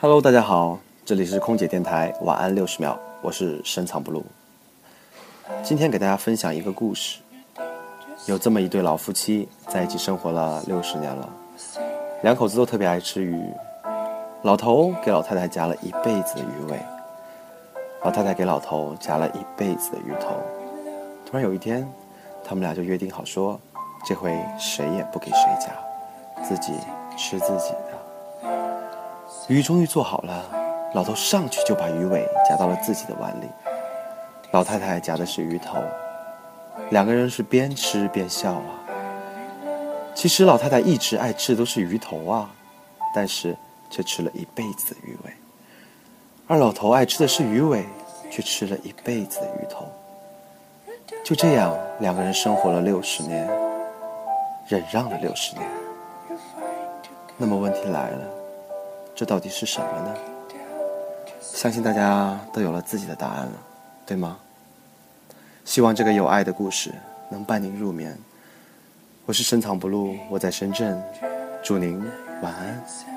Hello，大家好，这里是空姐电台晚安六十秒，我是深藏不露。今天给大家分享一个故事，有这么一对老夫妻在一起生活了六十年了，两口子都特别爱吃鱼，老头给老太太夹了一辈子的鱼尾，老太太给老头夹了一辈子的鱼头。突然有一天，他们俩就约定好说，这回谁也不给谁夹，自己吃自己的。鱼终于做好了，老头上去就把鱼尾夹到了自己的碗里，老太太夹的是鱼头，两个人是边吃边笑啊。其实老太太一直爱吃的都是鱼头啊，但是却吃了一辈子的鱼尾，而老头爱吃的是鱼尾，却吃了一辈子的鱼头。就这样，两个人生活了六十年，忍让了六十年。那么问题来了。这到底是什么呢？相信大家都有了自己的答案了，对吗？希望这个有爱的故事能伴您入眠。我是深藏不露，我在深圳，祝您晚安。